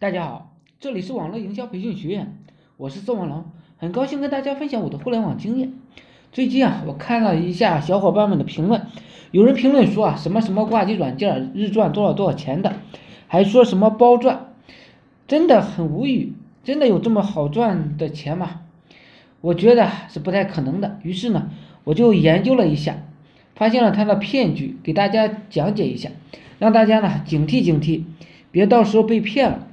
大家好，这里是网络营销培训学院，我是宋文龙，很高兴跟大家分享我的互联网经验。最近啊，我看了一下小伙伴们的评论，有人评论说啊，什么什么挂机软件日赚多少多少钱的，还说什么包赚，真的很无语，真的有这么好赚的钱吗？我觉得是不太可能的。于是呢，我就研究了一下，发现了他的骗局，给大家讲解一下，让大家呢警惕警惕，别到时候被骗了。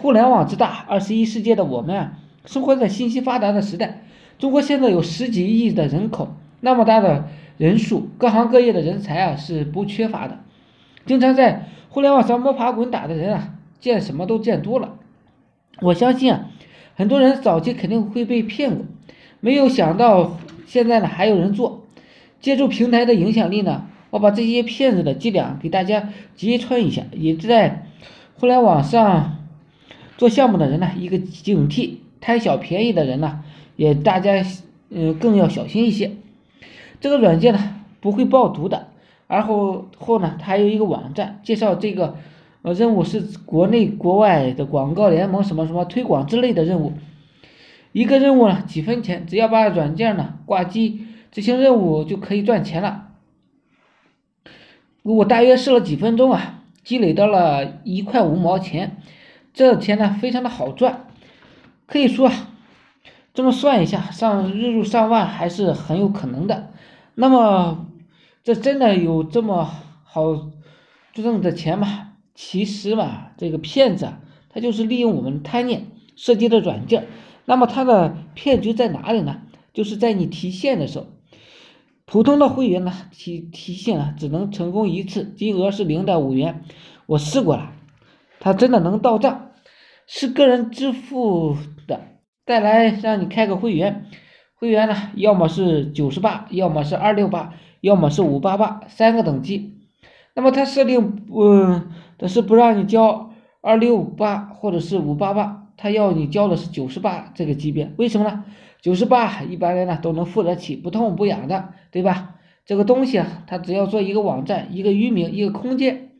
互联网之大，二十一世纪的我们啊，生活在信息发达的时代。中国现在有十几亿的人口，那么大的人数，各行各业的人才啊是不缺乏的。经常在互联网上摸爬滚打的人啊，见什么都见多了。我相信啊，很多人早期肯定会被骗过，没有想到现在呢还有人做。借助平台的影响力呢，我把这些骗子的伎俩给大家揭穿一下，也在互联网上。做项目的人呢，一个警惕；贪小便宜的人呢，也大家嗯更要小心一些。这个软件呢不会爆毒的，而后后呢，它还有一个网站介绍这个呃任务是国内国外的广告联盟什么什么推广之类的任务。一个任务呢几分钱，只要把软件呢挂机执行任务就可以赚钱了。我大约试了几分钟啊，积累到了一块五毛钱。这钱呢非常的好赚，可以说这么算一下，上日入上万还是很有可能的。那么这真的有这么好挣的钱吗？其实嘛，这个骗子啊，他就是利用我们贪念设计的软件。那么他的骗局在哪里呢？就是在你提现的时候，普通的会员呢提提现啊只能成功一次，金额是零点五元。我试过了，他真的能到账。是个人支付的，再来让你开个会员，会员呢，要么是九十八，要么是二六八，要么是五八八，三个等级。那么它设定，嗯，的是不让你交二六八或者是五八八，他要你交的是九十八这个级别，为什么呢？九十八一般人呢都能付得起，不痛不痒的，对吧？这个东西啊，它只要做一个网站、一个域名、一个空间，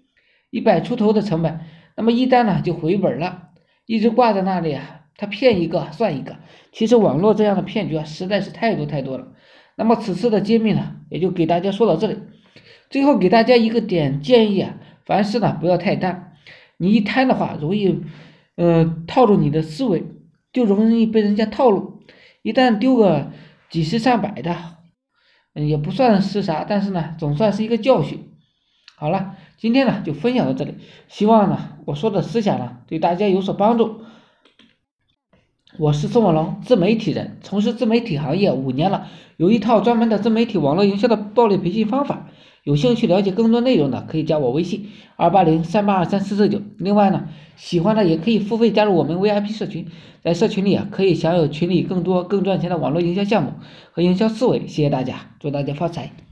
一百出头的成本，那么一单呢就回本了。一直挂在那里啊，他骗一个算一个。其实网络这样的骗局啊，实在是太多太多了。那么此次的揭秘呢，也就给大家说到这里。最后给大家一个点建议啊，凡事呢不要太贪。你一贪的话，容易，呃，套住你的思维，就容易被人家套路。一旦丢个几十上百的，嗯，也不算是啥，但是呢，总算是一个教训。好了，今天呢就分享到这里，希望呢我说的思想呢对大家有所帮助。我是宋文龙，自媒体人，从事自媒体行业五年了，有一套专门的自媒体网络营销的暴力培训方法。有兴趣了解更多内容的，可以加我微信二八零三八二三四四九。另外呢，喜欢的也可以付费加入我们 VIP 社群，在社群里啊可以享有群里更多更赚钱的网络营销项目和营销思维。谢谢大家，祝大家发财。